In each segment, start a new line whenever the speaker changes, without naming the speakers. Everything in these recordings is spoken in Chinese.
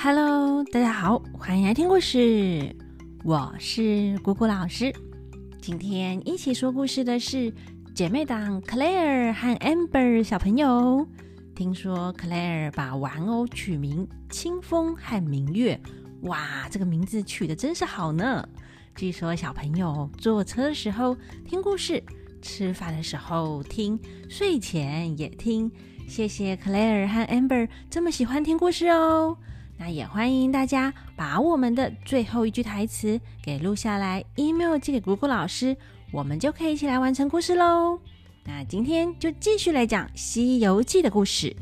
Hello，大家好，欢迎来听故事。我是姑姑老师。今天一起说故事的是姐妹档 Claire 和 Amber 小朋友。听说 Claire 把玩偶取名清风和明月，哇，这个名字取得真是好呢。据说小朋友坐车的时候听故事，吃饭的时候听，睡前也听。谢谢 Claire 和 Amber 这么喜欢听故事哦。那也欢迎大家把我们的最后一句台词给录下来，email 寄给姑姑老师，我们就可以一起来完成故事喽。那今天就继续来讲《西游记》的故事。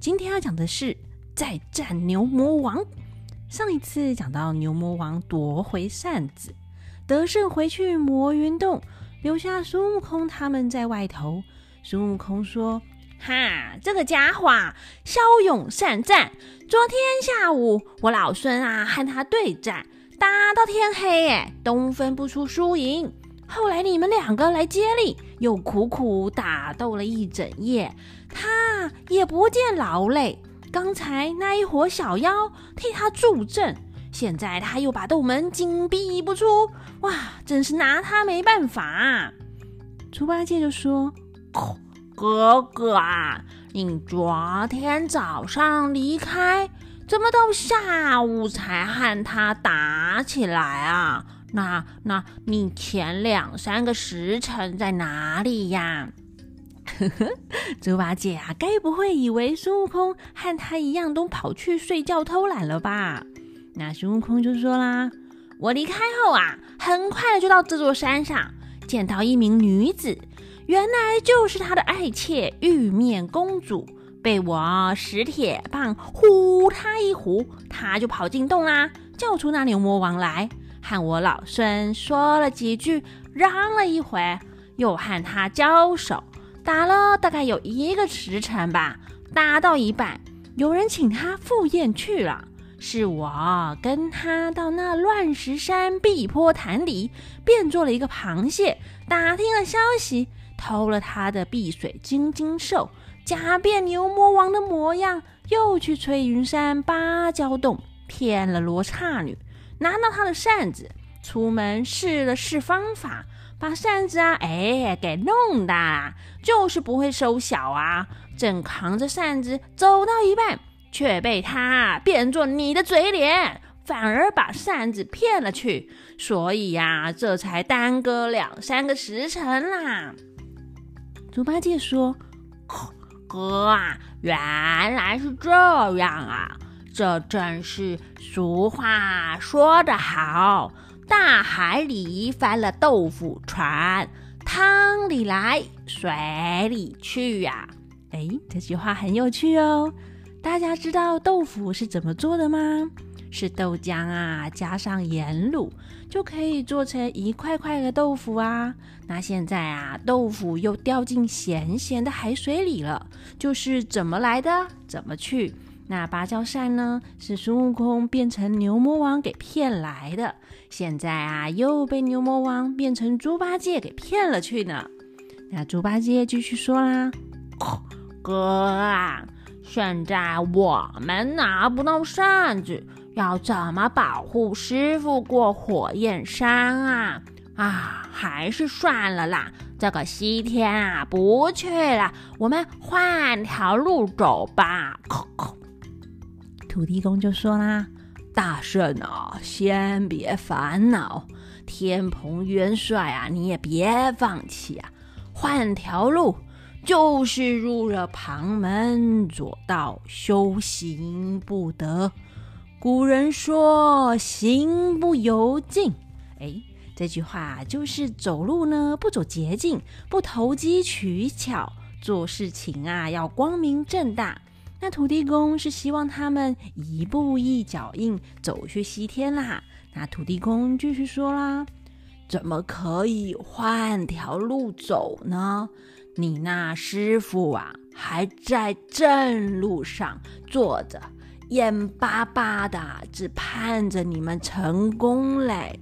今天要讲的是再战牛魔王。上一次讲到牛魔王夺回扇子，得胜回去魔云洞，留下孙悟空他们在外头。孙悟空说。哈，这个家伙骁勇善战。昨天下午，我老孙啊和他对战，打到天黑，哎，都分不出输赢。后来你们两个来接力，又苦苦打斗了一整夜，他也不见劳累。刚才那一伙小妖替他助阵，现在他又把斗门紧闭不出，哇，真是拿他没办法。猪八戒就说。哥哥啊，你昨天早上离开，怎么到下午才和他打起来啊？那那你前两三个时辰在哪里呀？呵呵，猪八戒啊，该不会以为孙悟空和他一样都跑去睡觉偷懒了吧？那孙悟空就说啦：“我离开后啊，很快的就到这座山上，见到一名女子。”原来就是他的爱妾玉面公主，被我使铁棒呼他一呼，他就跑进洞啦，叫出那牛魔王来，和我老孙说了几句，嚷了一回，又和他交手，打了大概有一个时辰吧，打到一半，有人请他赴宴去了，是我跟他到那乱石山碧波潭里，变做了一个螃蟹，打听了消息。偷了他的碧水金睛兽，假变牛魔王的模样，又去翠云山芭蕉洞骗了罗刹女，拿到他的扇子，出门试了试方法，把扇子啊，哎，给弄大，就是不会收小啊。正扛着扇子走到一半，却被他变作你的嘴脸，反而把扇子骗了去，所以呀，这才耽搁两三个时辰啦。猪八戒说：“哥啊，原来是这样啊！这正是俗话说得好，大海里翻了豆腐船，汤里来，水里去呀！”哎，这句话很有趣哦。大家知道豆腐是怎么做的吗？是豆浆啊，加上盐卤，就可以做成一块块的豆腐啊。那现在啊，豆腐又掉进咸咸的海水里了，就是怎么来的怎么去。那芭蕉扇呢，是孙悟空变成牛魔王给骗来的，现在啊，又被牛魔王变成猪八戒给骗了去呢。那猪八戒继续说啦：“哥啊，现在我们拿不到扇子。”要怎么保护师傅过火焰山啊？啊，还是算了啦，这个西天啊，不去了，我们换条路走吧。土地公就说啦：“大圣啊，先别烦恼，天蓬元帅啊，你也别放弃啊，换条路，就是入了旁门左道，修行不得。”古人说：“行不由径。”哎，这句话就是走路呢，不走捷径，不投机取巧，做事情啊要光明正大。那土地公是希望他们一步一脚印走去西天啦。那土地公继续说啦：“怎么可以换条路走呢？你那师傅啊，还在正路上坐着。”眼巴巴的，只盼着你们成功嘞。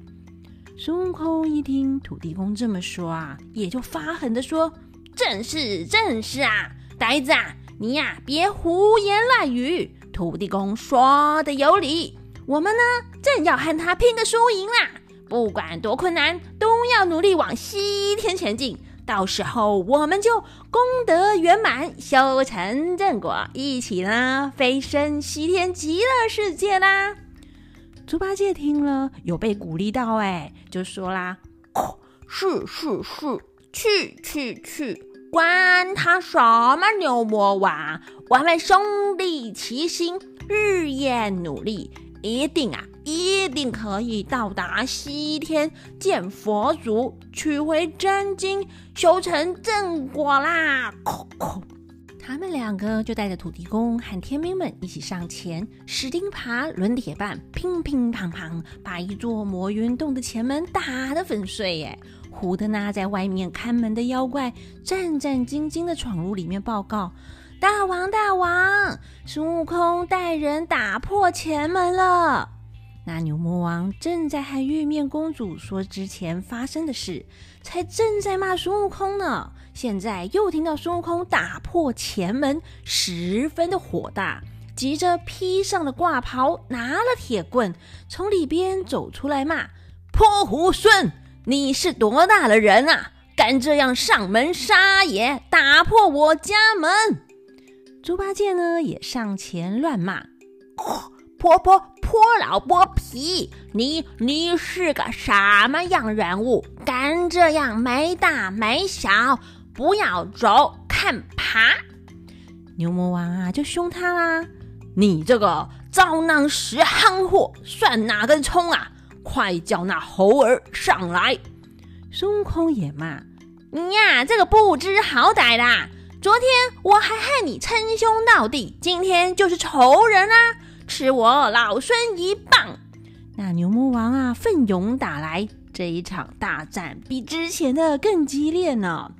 孙悟空一听土地公这么说啊，也就发狠的说：“正是，正是啊，呆子啊，你呀别胡言乱语。土地公说的有理，我们呢正要和他拼个输赢啦！不管多困难，都要努力往西天前进。到时候我们就功德圆满，修成正果，一起呢飞升西天极乐世界啦！猪八戒听了有被鼓励到，哎，就说啦：“是是是，去去去，管他什么牛魔王，我们兄弟齐心，日夜努力。”一定啊，一定可以到达西天见佛祖，取回真经，修成正果啦！他们两个就带着土地公和天兵们一起上前，使钉耙抡铁棒，乒乒乓乓，把一座魔云洞的前门打得粉碎。耶！胡德那在外面看门的妖怪战战兢兢的闯入里面报告。大王，大王，孙悟空带人打破前门了。那牛魔王正在和玉面公主说之前发生的事，才正在骂孙悟空呢。现在又听到孙悟空打破前门，十分的火大，急着披上了挂袍，拿了铁棍，从里边走出来骂：“泼猢狲，你是多大的人啊？敢这样上门杀爷，打破我家门！”猪八戒呢，也上前乱骂：“泼泼泼老剥皮！你你是个什么样人物？敢这样没大没小？不要走，看爬！”牛魔王啊，就凶他啦：“你这个遭囊时憨货，算哪根葱啊？快叫那猴儿上来！”孙悟空也骂：“你呀，这个不知好歹的！”昨天我还害你称兄道弟，今天就是仇人啊！吃我老孙一棒！那牛魔王啊，奋勇打来，这一场大战比之前的更激烈呢。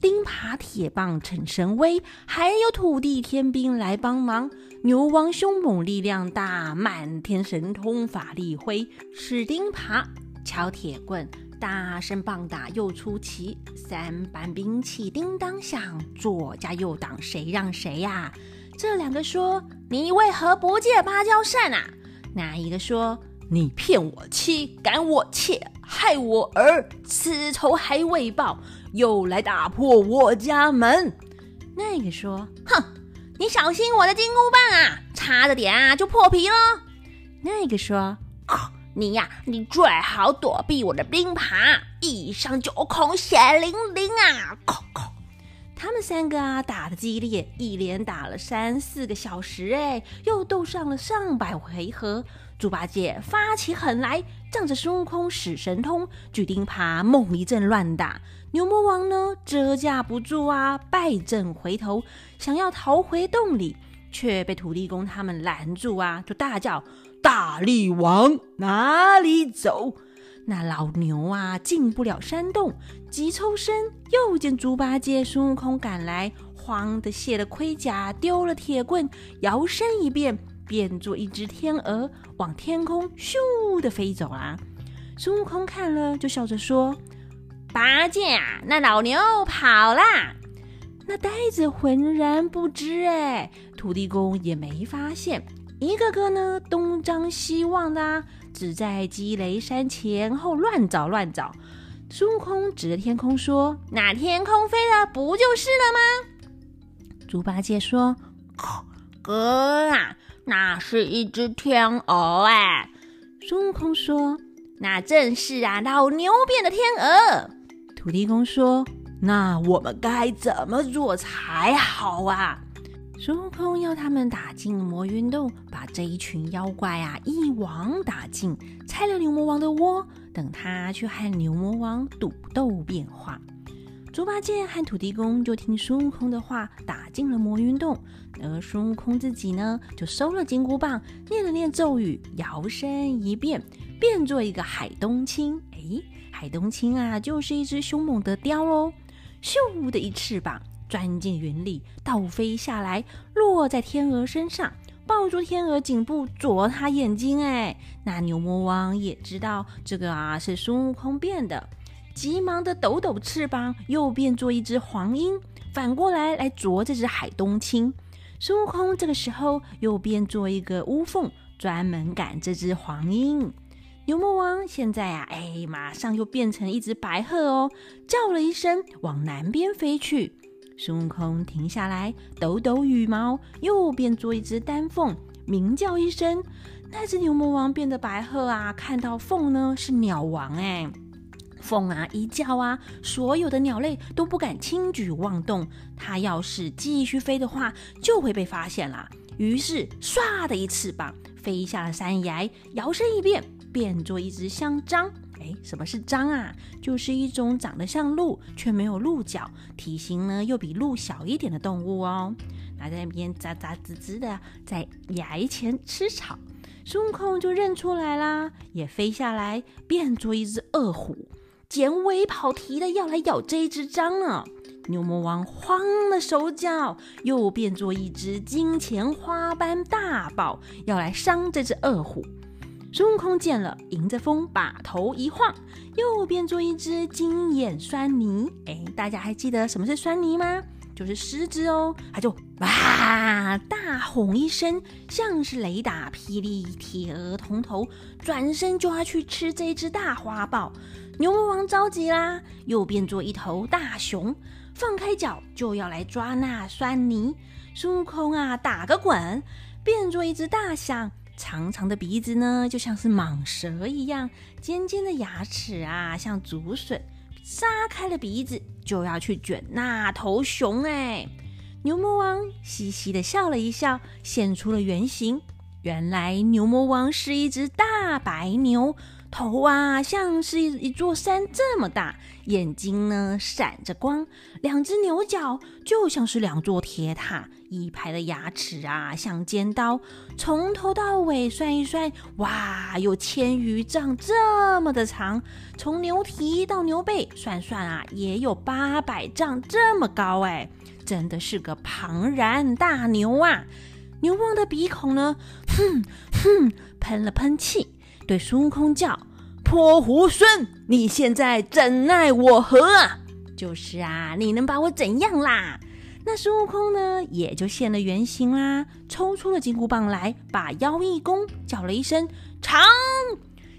钉耙铁棒逞神威，还有土地天兵来帮忙。牛王凶猛，力量大，满天神通法力挥，使钉耙，敲铁棍。大声棒打又出奇，三板兵器叮当响，左加右挡，谁让谁呀？这两个说：“你为何不借芭蕉扇啊？”那一个说：“你骗我妻，赶我妾，害我儿，此仇还未报，又来打破我家门。”那个说：“哼，你小心我的金箍棒啊，差着点啊就破皮了。”那个说。你呀，你最好躲避我的钉耙，一伤就空，血淋淋啊！他们三个啊，打的激烈，一连打了三四个小时，哎，又斗上了上百回合。猪八戒发起狠来，仗着孙悟空使神通，举钉耙猛一阵乱打。牛魔王呢，招架不住啊，败阵回头，想要逃回洞里，却被土地公他们拦住啊，就大叫。大力王哪里走？那老牛啊，进不了山洞，急抽身，又见猪八戒、孙悟空赶来，慌得卸了盔甲，丢了铁棍，摇身一变，变作一只天鹅，往天空咻的飞走啦。孙悟空看了，就笑着说：“八戒啊，那老牛跑啦！”那呆子浑然不知，哎，土地公也没发现。一个个呢，东张西望的，只在积雷山前后乱找乱找。孙悟空指着天空说：“那天空飞的不就是了吗？”猪八戒说：“ 哥啊，那是一只天鹅哎。”孙悟空说：“那正是啊，老牛变的天鹅。”土地公说：“那我们该怎么做才好啊？”孙悟空要他们打进魔云洞，把这一群妖怪啊一网打尽，拆了牛魔王的窝，等他去和牛魔王赌斗变化。猪八戒和土地公就听孙悟空的话，打进了魔云洞。而孙悟空自己呢，就收了金箍棒，念了念咒语，摇身一变，变做一个海东青。哎，海东青啊，就是一只凶猛的雕哦，咻的一翅膀。钻进云里，倒飞下来，落在天鹅身上，抱住天鹅颈部，啄它眼睛。哎，那牛魔王也知道这个啊是孙悟空变的，急忙的抖抖翅膀，又变作一只黄莺，反过来来啄这只海东青。孙悟空这个时候又变做一个乌凤，专门赶这只黄莺。牛魔王现在啊，哎，马上又变成一只白鹤哦，叫了一声，往南边飞去。孙悟空停下来，抖抖羽毛，又变做一只丹凤，鸣叫一声。那只牛魔王变的白鹤啊，看到凤呢是鸟王哎，凤啊一叫啊，所有的鸟类都不敢轻举妄动。它要是继续飞的话，就会被发现啦。于是唰的一翅膀飞下了山崖，摇身一变，变作一只香樟。哎，什么是獐啊？就是一种长得像鹿却没有鹿角，体型呢又比鹿小一点的动物哦。那在那边喳喳吱吱的在崖前吃草，孙悟空就认出来啦，也飞下来变作一只恶虎，剪尾跑蹄的要来咬这一只獐呢。牛魔王慌了手脚，又变作一只金钱花般大豹，要来伤这只恶虎。孙悟空见了，迎着风把头一晃，又变作一只金眼酸泥。哎，大家还记得什么是酸泥吗？就是狮子哦。他就哇大吼一声，像是雷打霹雳，铁额铜头，转身就要去吃这只大花豹。牛魔王着急啦，又变作一头大熊，放开脚就要来抓那酸泥。孙悟空啊，打个滚，变作一只大象。长长的鼻子呢，就像是蟒蛇一样；尖尖的牙齿啊，像竹笋。撒开了鼻子，就要去卷那头熊。哎，牛魔王嘻嘻的笑了一笑，现出了原形。原来牛魔王是一只大白牛。头啊，像是一一座山这么大，眼睛呢闪着光，两只牛角就像是两座铁塔，一排的牙齿啊像尖刀，从头到尾算一算，哇，有千余丈这么的长，从牛蹄到牛背算算啊，也有八百丈这么高，哎，真的是个庞然大牛啊！牛王的鼻孔呢，哼哼，喷了喷气。对孙悟空叫：“泼猢狲，你现在怎奈我何啊？”就是啊，你能把我怎样啦？那孙悟空呢，也就现了原形啦，抽出了金箍棒来，把妖一弓，叫了一声“长”，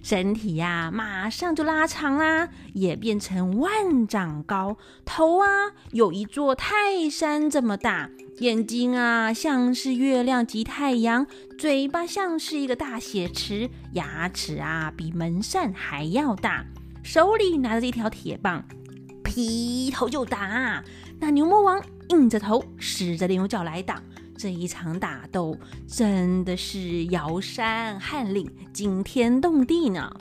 身体呀，马上就拉长啦，也变成万丈高，头啊，有一座泰山这么大。眼睛啊，像是月亮及太阳；嘴巴像是一个大血池；牙齿啊，比门扇还要大；手里拿着一条铁棒，劈头就打。那牛魔王硬着头，使着牛角来挡。这一场打斗真的是摇山撼岭，惊天动地呢。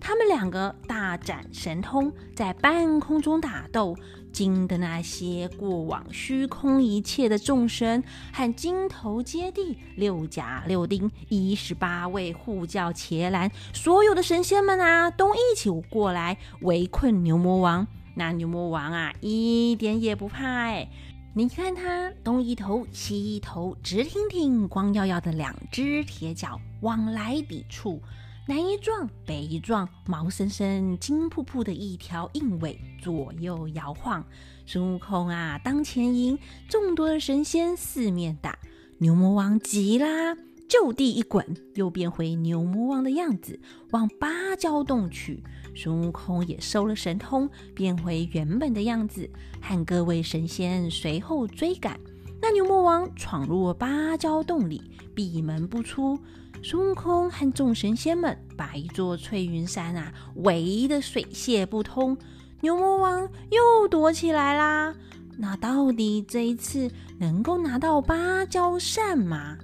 他们两个大展神通，在半空中打斗。惊的那些过往虚空一切的众神和金头接地六甲六丁一十八位护教伽蓝，所有的神仙们啊，都一起过来围困牛魔王。那牛魔王啊，一点也不怕哎！你看他东一头西一头，直挺挺、光耀耀的两只铁脚往来抵触。南一撞，北一撞，毛森森、金扑扑的一条硬尾左右摇晃。孙悟空啊，当前迎，众多的神仙四面打。牛魔王急啦，就地一滚，又变回牛魔王的样子，往芭蕉洞去。孙悟空也收了神通，变回原本的样子，和各位神仙随后追赶。那牛魔王闯入芭蕉洞里，闭门不出。孙悟空和众神仙们把一座翠云山啊围得水泄不通，牛魔王又躲起来啦。那到底这一次能够拿到芭蕉扇吗？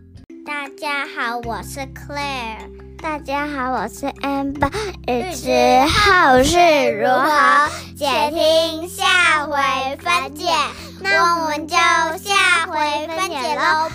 大家好，我是 Claire。大家好，我是 Amber。日子后事如何？且听下回分解。那我们就下回分解喽。